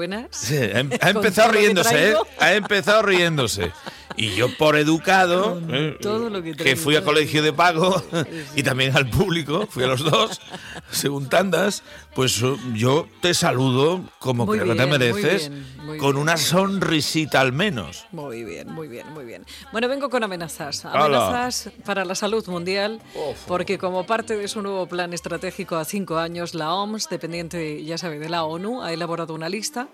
buenas. Sí, ha, em- ha Con empezado riéndose, ¿eh? Ha empezado riéndose. Y yo, por educado, eh, todo lo que fui a colegio de pago y también al público, fui a los dos, según tandas, pues eh, yo te saludo como Muy creo que te muy mereces, bien, muy con bien, una sonrisita al menos. Muy bien, muy bien, muy bien. Bueno, vengo con amenazas. Amenazas para la salud mundial, porque como parte de su nuevo plan estratégico a cinco años, la OMS, dependiente, ya sabe, de la ONU, ha elaborado una lista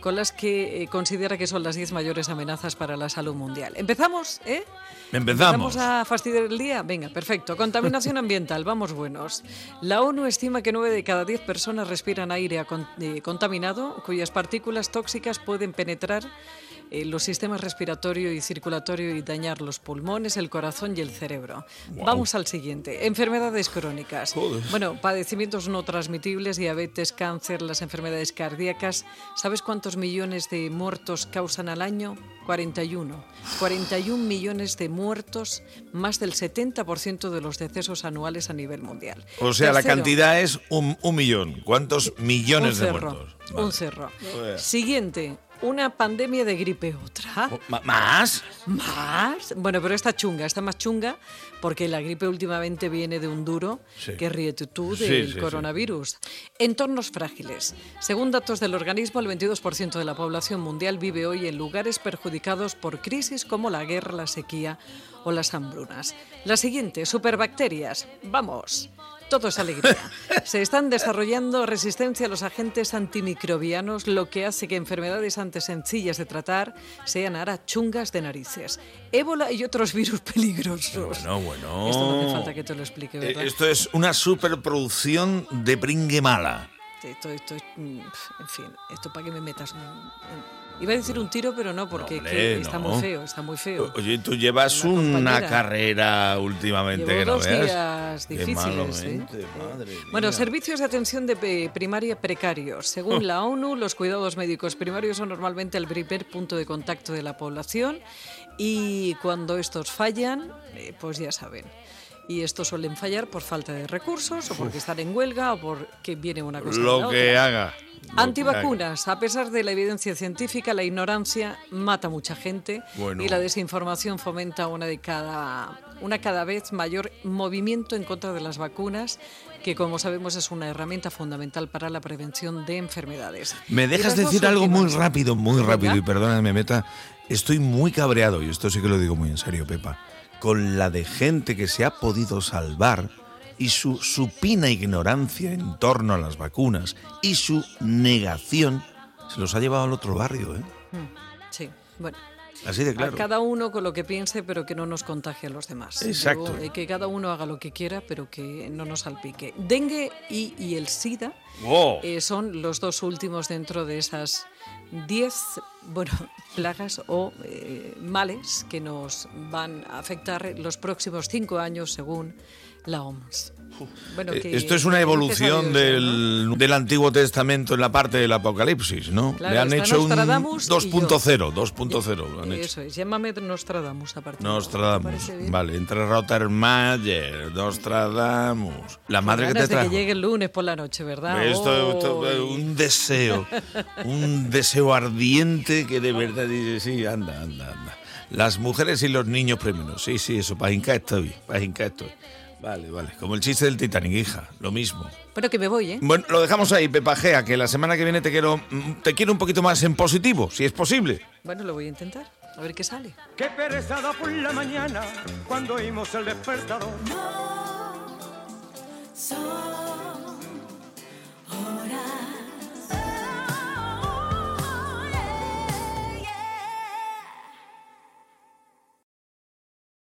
con las que eh, considera que son las 10 mayores amenazas para la salud mundial. ¿Empezamos? ¿Eh? Empezamos. ¿Vamos a fastidiar el día? Venga, perfecto. Contaminación ambiental, vamos buenos. La ONU estima que 9 de cada 10 personas respiran aire eh, contaminado, cuyas partículas tóxicas pueden penetrar en los sistemas respiratorio y circulatorio y dañar los pulmones, el corazón y el cerebro. Vamos al siguiente. Enfermedades crónicas. Bueno, padecimientos no transmitibles, diabetes, cáncer, las enfermedades cardíacas. ¿Sabes cuántos millones de muertos causan al año? 41. 41 millones de muertos, más del 70% de los decesos anuales a nivel mundial. O sea, la cantidad es un, un millón. ¿Cuántos millones de muertos? Un cerro. Siguiente, una pandemia de gripe. ¿Otra? Ma- ¿Más? ¿Más? Bueno, pero esta chunga, está más chunga porque la gripe últimamente viene de un duro Sí. que ríete tú del sí, sí. coronavirus. Entornos frágiles. Según datos del organismo, el 22% de la población mundial vive hoy en lugares perjudicados por crisis como la guerra, la sequía o las hambrunas. La siguiente, superbacterias. Vamos. Todo es alegría. Se están desarrollando resistencia a los agentes antimicrobianos, lo que hace que enfermedades antes sencillas de tratar sean ahora chungas de narices. Ébola y otros virus peligrosos. Bueno, bueno. Esto no hace falta que te lo explique, Eh, ¿verdad? Esto es una superproducción de bringue mala. Esto, esto, es- mm, en fin, esto para que me metas. un- un- Iba a decir un tiro, pero no, porque Hombre, que está no. muy feo, está muy feo. Oye, tú llevas Una una carrera últimamente Llevo que no dos veas. días difíciles. ¿eh? madre Bueno, mía. servicios de atención de primaria precarios. Según la ONU, los cuidados médicos primarios son normalmente el primer punto de contacto de la población y cuando estos fallan, eh, pues ya saben. Y estos suelen fallar por falta de recursos o porque están en huelga o porque viene una cosa. Lo otra. que haga. Antivacunas. A pesar de la evidencia científica, la ignorancia mata a mucha gente Bueno. y la desinformación fomenta una, de cada, una cada vez mayor movimiento en contra de las vacunas, que como sabemos es una herramienta fundamental para la prevención de enfermedades. Me dejas decir algo muy rápido, muy rápido, y perdóname, me meta. Estoy muy cabreado, y esto sí que lo digo muy en serio, Pepa, con la de gente que se ha podido salvar y su supina ignorancia en torno a las vacunas y su negación se los ha llevado al otro barrio, ¿eh? Sí, bueno. Así de A claro. cada uno con lo que piense, pero que no nos contagie a los demás. Exacto. Yo, eh, que cada uno haga lo que quiera, pero que no nos salpique. Dengue y, y el SIDA Wow. eh, son los dos últimos dentro de esas 10 bueno, plagas o eh, males que nos van a afectar los próximos cinco años según la OMS. Bueno, Eh, que- Esto es una evolución Dios, ¿no? del, del Antiguo Testamento en la parte del Apocalipsis, ¿no? Claro, Le han hecho un Nostradamus y yo. 2.0, 2.0 lo han hecho. Eso es, llámame Nostradamus a partir de ahora, ¿te Nostradamus, bien? vale, entre Rottermayer, Nostradamus. La madre que te Ganas de trajo. que llegue el lunes por la noche, ¿verdad? Esto, esto, eh, Uy. un deseo, un deseo ardiente que de verdad dice, sí, anda, anda, anda. Las mujeres y los niños primero, sí, sí, eso, para hincar estoy, para hincar estoy. Vale, vale, como el chiste del Titanic, hija, lo mismo. Bueno, que me voy, ¿eh? Bueno, lo dejamos ahí, Pepajea, que la semana que viene te quiero, mm, te quiero un poquito más en positivo, si es posible. Bueno, lo voy a intentar. A ver qué sale. Qué perezada por la mañana cuando oímos el despertador. Soy